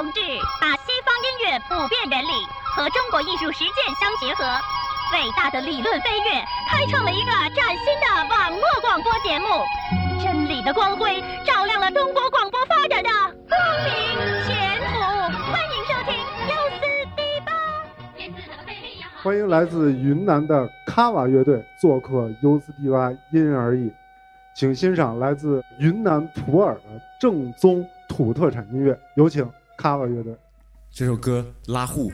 同志把西方音乐普遍原理和中国艺术实践相结合，伟大的理论飞跃，开创了一个崭新的网络广播节目。真理的光辉照亮了中国广播发展的光明前途。欢迎收听 U 四 D 八。欢迎来自云南的卡瓦乐队做客 U 四 D 八因人而异，请欣赏来自云南普洱的正宗土特产音乐，有请卡瓦乐队。这首歌《拉户》。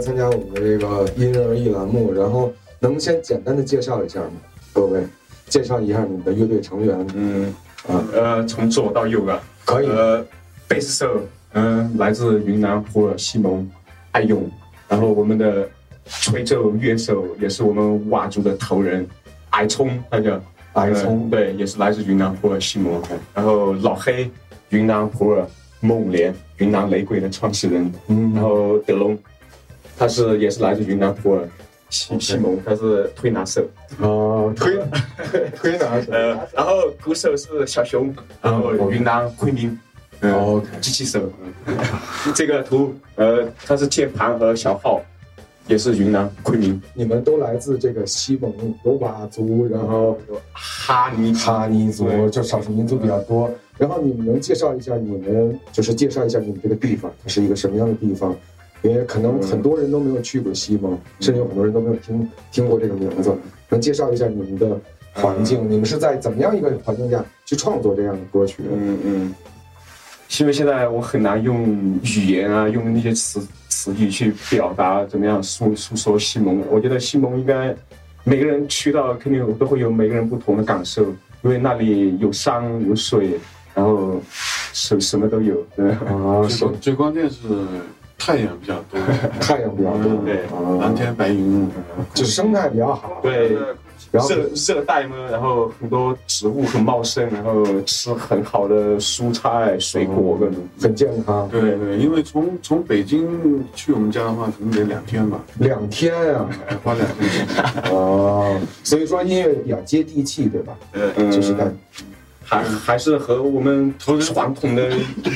参加我们的这个因人而异栏目。然后能先简单的介绍一下吗？各位，介绍一下你们的乐队成员。嗯，啊，呃，从左到右啊，可以。呃，贝斯手，嗯、来自云南普洱西蒙。艾勇，然后我们的吹奏乐手也是我们佤族的头人矮聪，他叫。矮聪呃对，也是来自云南普洱西蒙，然后老黑，云南普洱梦莲，云南雷鬼的创始人，嗯。然后德龙，他是也是来自云南普洱西西蒙，他是推拿手。啊，推推拿手呃，然后鼓手是小熊，然后云南昆明，呃哦机器手。嗯这个图，呃，它是键盘和小号，也是云南昆明。你们都来自这个西蒙，有佤族，然后哈尼哈尼族，就少数民族比较多。然后你们能介绍一下你们，就是介绍一下你们这个地方，它是一个什么样的地方？因为可能很多人都没有去过西蒙，甚至有很多人都没有听听过这个名字。能介绍一下你们的环境？你们是在怎么样一个环境下去创作这样的歌曲的？嗯嗯。因为现在我很难用语言啊，用那些词词语去表达怎么样诉诉说西蒙。我觉得西蒙应该每个人去到肯定都会有每个人不同的感受，因为那里有山有水，然后什什么都有。对啊，最最关键是太阳比较多，太阳比较多，对啊蓝天白云，就是生态比较好。对，然后热热带嘛，然后很多植物很茂盛，然后吃很好的蔬菜水果各种。很健康。对对，因为从从北京去我们家的话，可能得两天吧，两天啊，花两天。哦，所以说音乐比较接地气，对吧？嗯就是在还还是和我们传统的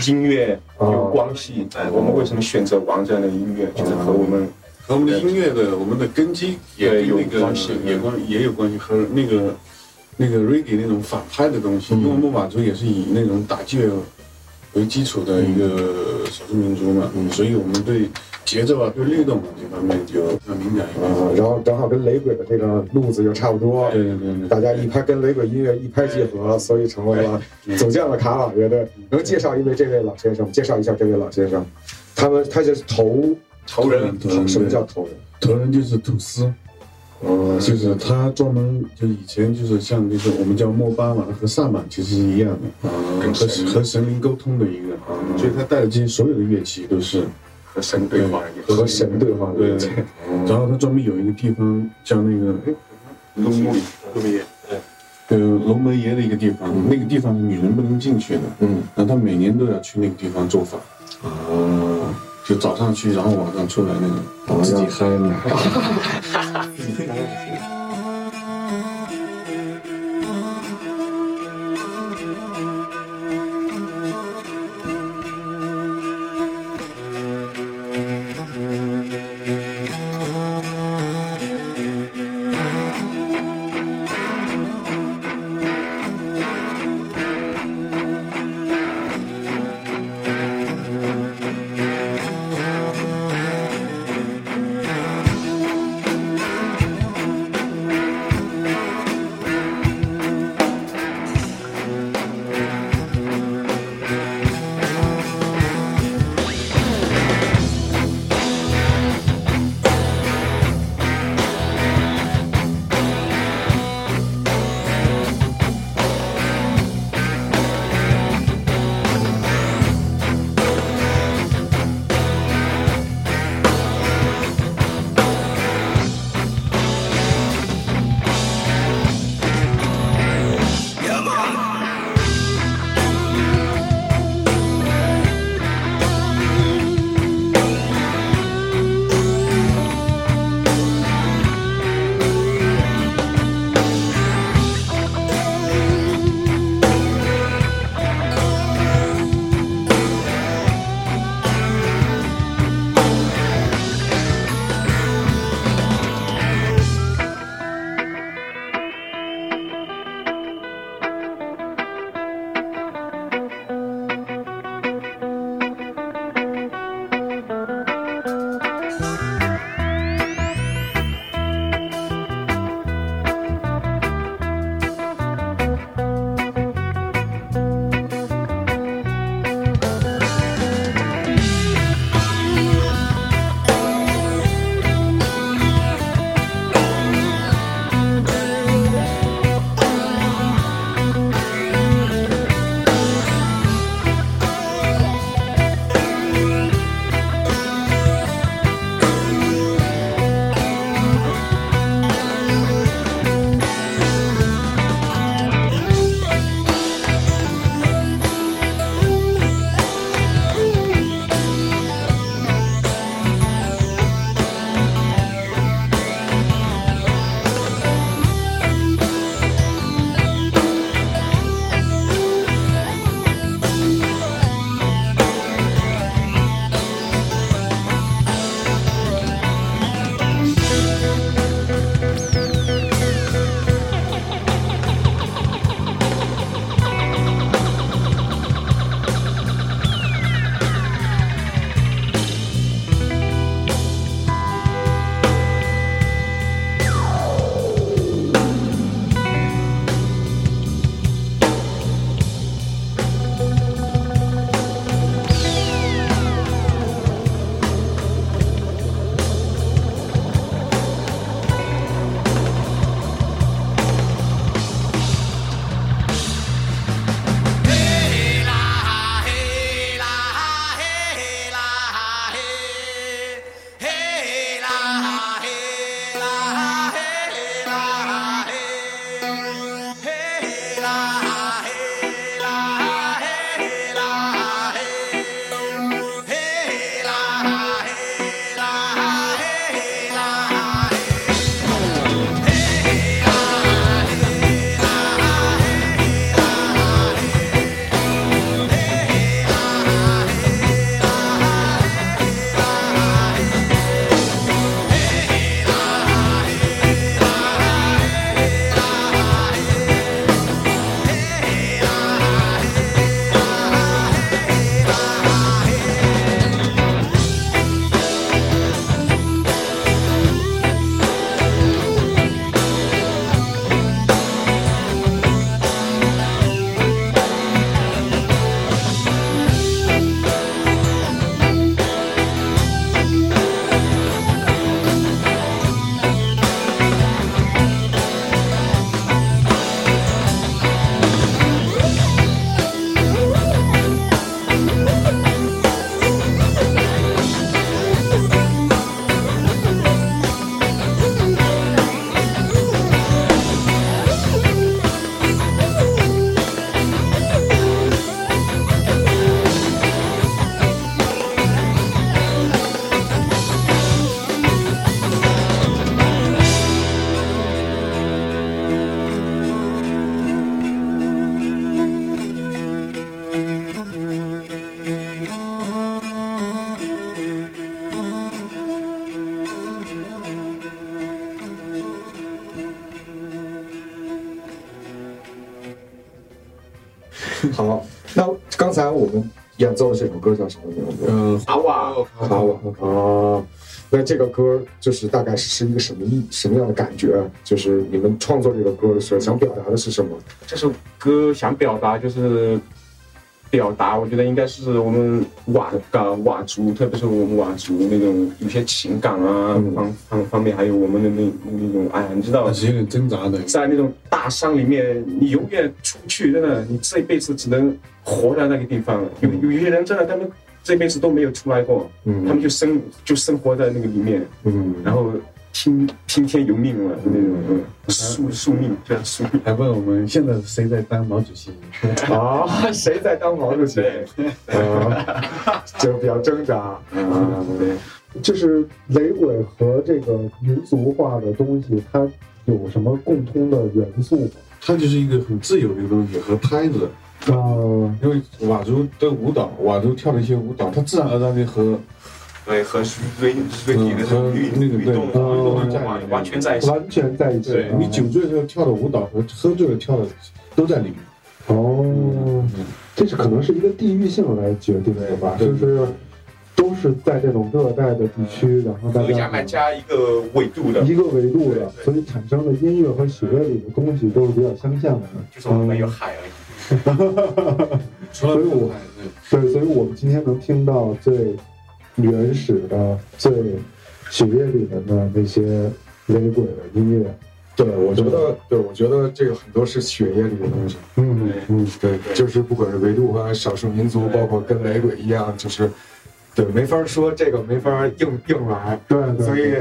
音乐 有关系。我们为什么选择玩这样的音乐，就是和我们和我们的音乐的我们的根基也对有关系也关也有关系，和那个那个 reggae 那种反派的东西，因为牧马族也是以那种打击乐为基础的一个少数民族嘛，所以我们对节奏啊、对律动啊这方面就很敏感一点。啊，然后正好跟雷鬼的这个路子又差不多，对对对对，大家一拍跟雷鬼音乐一拍即合，所以成为了走进了卡瓦乐队。能介绍一位这位老先生，介绍一下这位老先生，他们他就是头头人头人什么叫头人？头人就是吐司，嗯，就是他专门就以前就是像就是我们叫莫巴嘛，和萨满其实是一样的，啊和和神灵沟通的一个，所以他带的这些所有的乐器都是和神对话也和神对话的对。然后他专门有一个地方叫那个哎龙门龙木爷，呃龙门爷的一个地方，那个地方是女人不能进去的，嗯，然后他每年都要去那个地方做法，啊，就早上去，然后晚上出来那种，自己嗨呢。这首歌叫什么名字？嗯，卡瓦卡瓦哦，那这个歌就是大概是是一个什么意什么样的感觉？就是你们创作这个歌的时候想表达的是什么？这首歌想表达就是表达，我觉得应该是我们佤港佤族，特别是我们佤族那种有些情感啊嗯方方方面，还有我们的那那种哎呀，你知道，是有点挣扎的。在那种大山里面，你永远出不去，真的，你这一辈子只能活在那个地方。有有一些人真的，他们这辈子都没有出来过，嗯他们就生就生活在那个里面，嗯，然后听听天由命了，那种嗯宿宿命，这样宿命。还问我们现在谁在当毛主席？啊，谁在当毛主席？啊，就比较挣扎啊。对，就是雷鬼和这个民族化的东西，它有什么共通的元素吗？它就是一个很自由的一个东西，和拍子。啊、因为佤族的舞蹈，佤族跳的一些舞蹈，它自然而然的和对，和瑞瑞体的这种律那个对律动嗯律动完完全在一起。完全在一起。对你酒醉的时候跳的舞蹈和喝醉了跳的都在里面。哦，这是可能是一个地域性来决定的吧？对就是都是在这种热带的地区，然后大家买加一个纬度的，一个维度的，对对所以产生的音乐和血液里的东西都是比较相像的。就是我有海而已。除了所以我海，对，所以我们今天能听到最原始的、最血液里面的那些雷鬼的音乐。对，我觉得，对，我觉得这个很多是血液里的东西。嗯嗯，对，就是不管是维度和少数民族，包括跟雷鬼一样，就是对，没法说这个没法硬硬来，对对。所以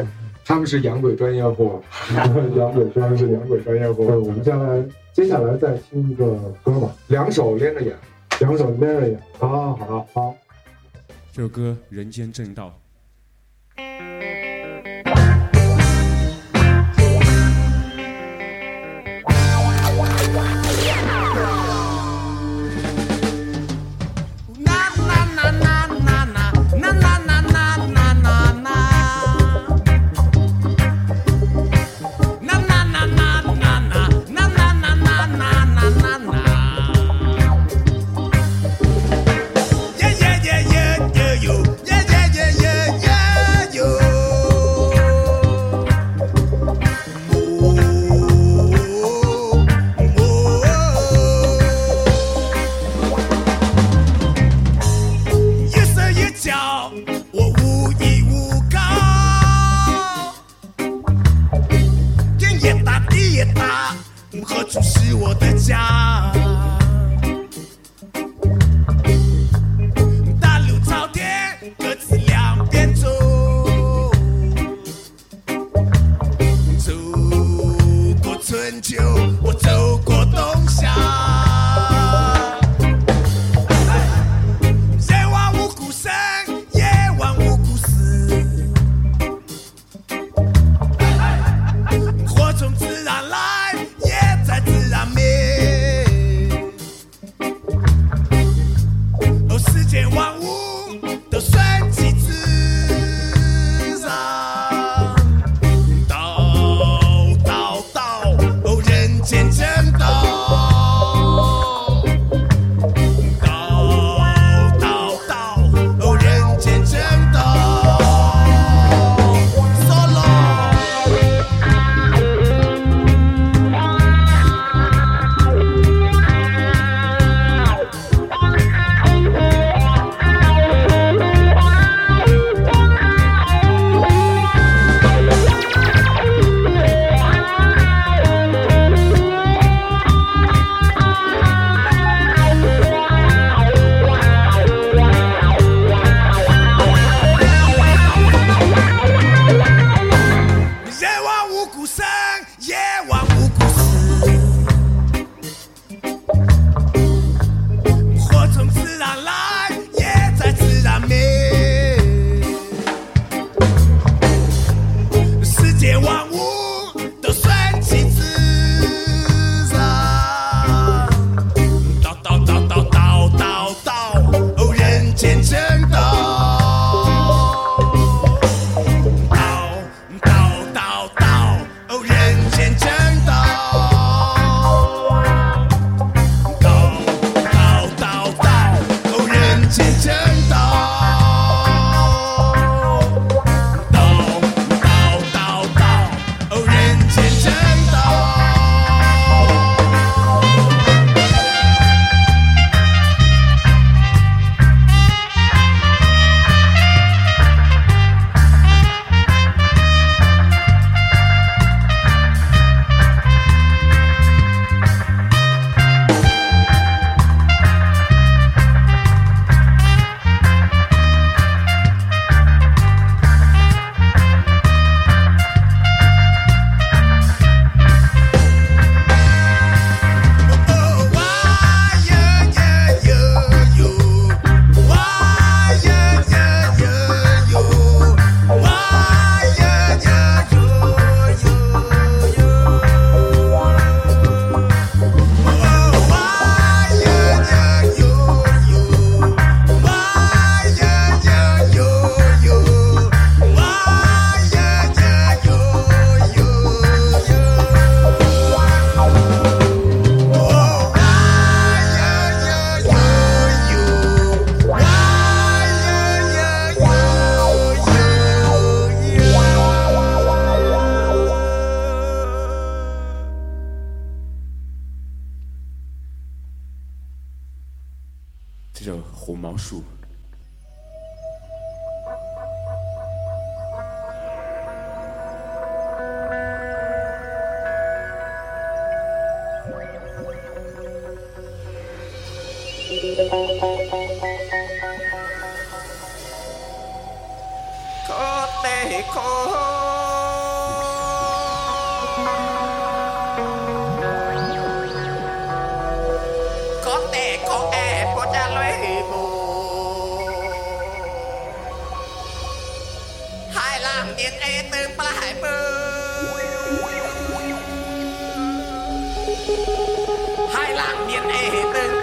他们是洋鬼专业户，洋鬼专是他们是洋鬼专业对，户，我们下来接下来再听一个歌吧，两手连着演。两首 Mary。好好好。这首歌《人间正道》。当年的他。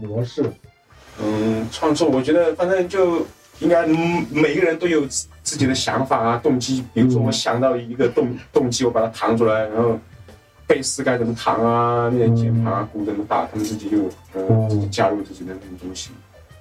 模式？嗯，创作我觉得反正就应该嗯每个人都有自自己的想法啊、动机。比如说我想到一个动动机，我把它弹出来，然后贝斯该怎么弹啊，那些键盘啊、鼓怎么打，他们自己就呃嗯加入自己的那种东西，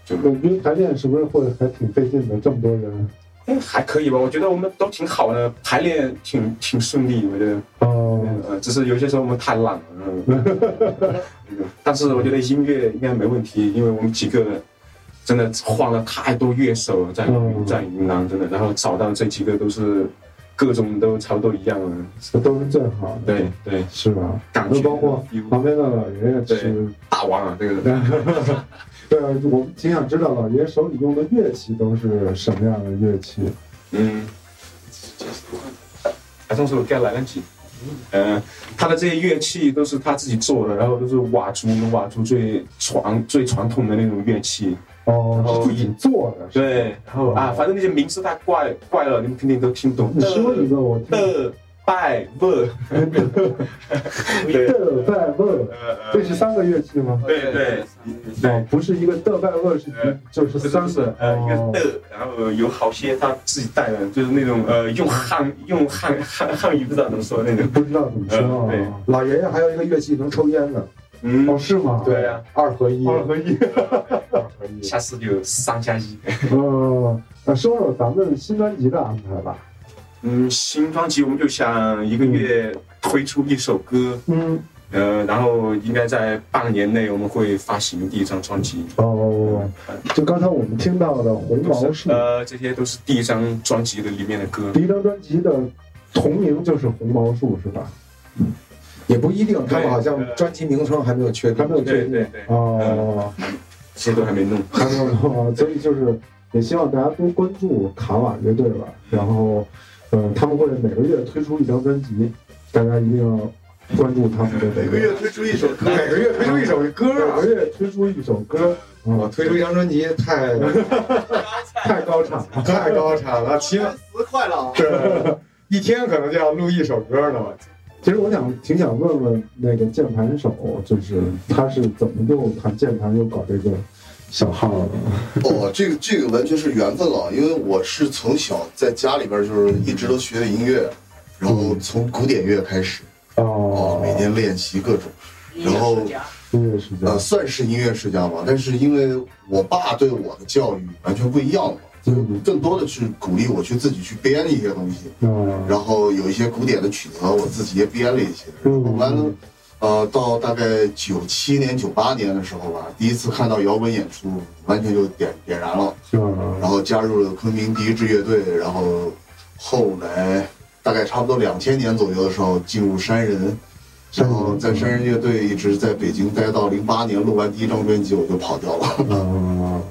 就那约排练是不是会还挺费劲的？这么多人，哎还可以吧。我觉得我们都挺好的，排练挺挺顺利，我觉得。哦，呃，只是有些时候我们太懒了。但是我觉得音乐应该没问题，因为我们几个真的换了太多乐手了，在嗯在云南真的，然后找到这几个都是各种都差不多一样的。这都是最好的，对对，是吧？感觉那包括旁边的老爷爷是，大王啊，这个 对啊，我们挺想知道老爷爷手里用的乐器都是什么样的乐器？嗯，还送首该来得及。呃，他的这些乐器都是他自己做的，然后都是佤族，佤族最传最传统的那种乐器。哦，然后是自己做的，对，然后啊，反正那些名字太怪怪了，你们肯定都听不懂。你说一个我听。的拜不，对的拜问，这是三个乐器吗？对对对，不是一个的拜问，是呃就是是三个。呃一个哦的，然后有好些他自己带的，就是那种呃用汉用汉汉汉语不知道怎么说那种。不知道怎么说呃对啊？老爷爷还有一个乐器能抽烟的，嗯哦，，是吗？对呀，二合一。二合一。二合一。下次就三加一。呃，那说说咱们新专辑的安排吧。嗯，新专辑我们就想一个月推出一首歌，嗯，呃，然后应该在半年内我们会发行第一张专辑。哦，就刚才我们听到的《红毛都树是》，呃，这些都是第一张专辑的里面的歌。第一张专辑的同名就是《红毛树》，是吧？也不一定，他们好像专辑名称还没有确定。还没有确定对对对，哦，这些都还没弄。还没有弄，所以就是也希望大家多关注卡瓦乐队吧。然后，呃，他们会每个月推出一张专辑，大家一定要关注他们的每个月推出一首歌，每个月推出一首歌每啊个！月推出一首歌，我啊，推出一张专辑太 太高产了。太高产了，起码词快了啊！对，一天可能就要录一首歌呢。其实我想挺想问问那个键盘手，就是他是怎么又弹键盘又搞这个小号。的？哦，这个这个完全是缘分了，因为我是从小在家里边就是一直都学的音乐，然后从古典乐开始，哦。哦，，每天练习各种，然后音乐世家。呃，算是音乐世家吧，但是因为我爸对我的教育完全不一样嘛，就嗯。更多的去鼓励我去自己去编一些东西，嗯，然后有一些古典的曲子我自己也编了一些，然后完了。呃，到大概九七年、九八年的时候吧，第一次看到摇滚演出，完全就点点燃了。然后加入了昆明第一支乐队，然后后来大概差不多两千年左右的时候进入山人，然后在山人乐队一直在北京待到零八年录完第一张专辑我就跑掉了。嗯，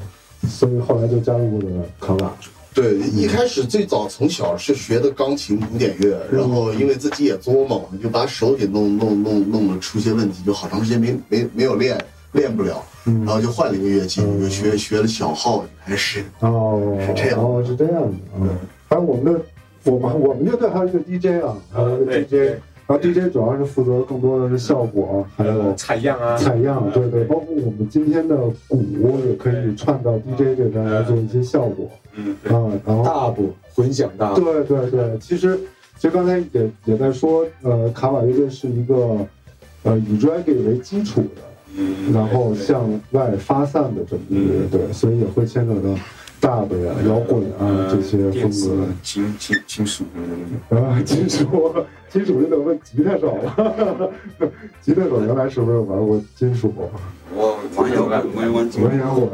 所以后来就加入了卡瓦。对，一开始最早从小是学的钢琴、古典乐，然后因为自己也作嘛，就把手给弄弄弄弄了出些问题，就好长时间没没没有练，练不了，嗯然后就换了一个乐器，嗯就学学了小号就开始。哦，是这样哦，是这样的啊。还有我们的，我们我们乐队还有一个 DJ 啊，还有一个 DJ，然后 DJ 主要是负责更多的是效果，还有采样啊，采样，对对，包括我们今天的鼓也可以串到 DJ 这边来做一些效果嗯，啊，然后大部混响大部，对对对，其实其实刚才也也在说，呃，卡瓦乐队是一个呃以 reggae 为基础的，嗯，然后向外发散的这么一个乐队，所以也会牵扯到大的呀、摇滚啊这些风格。金金金属的。啊，金属，金属就得问吉他手了。吉他手原来是不是玩过金属？我玩摇滚，我也玩玩摇滚。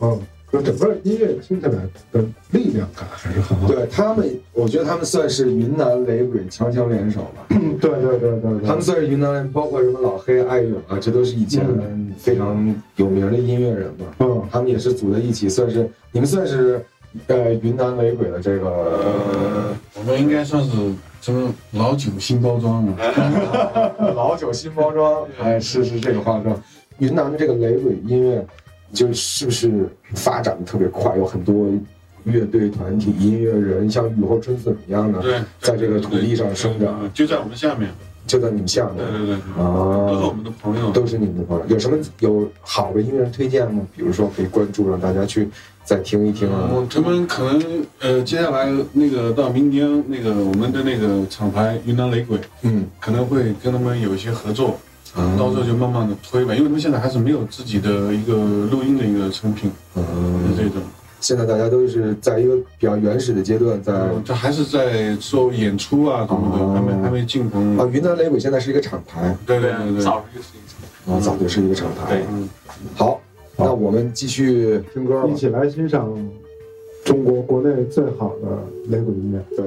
嗯，就整个音乐听起来的力量感还是很好。对他们，我觉得他们算是云南雷鬼强强联手吧。嗯对对对对对。他们算是云南，包括什么老黑、艾勇啊，这都是以前非常有名的音乐人嘛。嗯他们也是组在一起，算是你们算是呃云南雷鬼的这个呃，我们应该算是什么老酒新包装啊？老酒新包装，哎，是是这个化妆。云南的这个雷鬼音乐，就是不是发展的特别快，有很多乐队、团体、音乐人，像雨后春笋一样的，对，在这个土地上生长。呃就在我们下面。就在你们下面对对对，啊，都是我们的朋友。都是你们的朋友。有什么有好的音乐人推荐吗？比如说可以关注，让大家去再听一听啊。嗯，他们可能呃，接下来那个到明年那个我们的那个厂牌云南雷鬼嗯，可能会跟他们有一些合作，啊到时候就慢慢的推吧，因为他们现在还是没有自己的一个录音的一个成品，嗯是这种。现在大家都是在一个比较原始的阶段，在嗯，这还是在做演出啊什么哦的，还没还没进棚。啊，云南雷鬼现在是一个厂牌对对对对，早就是一场啊，早就是一个厂牌对。嗯，好，那我们继续听歌吧一。起来欣赏中国国内最好的雷鬼音乐。对。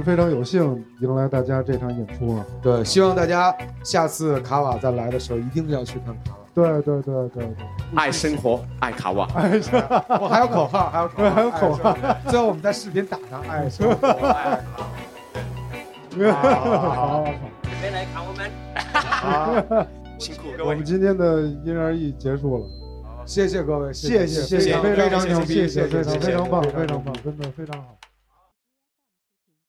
是非常有幸迎来大家这场演出了。对，希望大家下次卡瓦再来的时候一定要去看卡瓦。对对对对对，爱生活，爱卡瓦。哎呀，我还有口号，还有口对，号，还有口号，最后我们在视频打上爱生活，爱卡瓦。好好好。别来看我们。好，辛苦各位我们今天的因人而异结束了，谢谢各位，谢谢谢谢，非常牛逼，谢谢，非常谢谢非常棒，非常棒，真的非常好。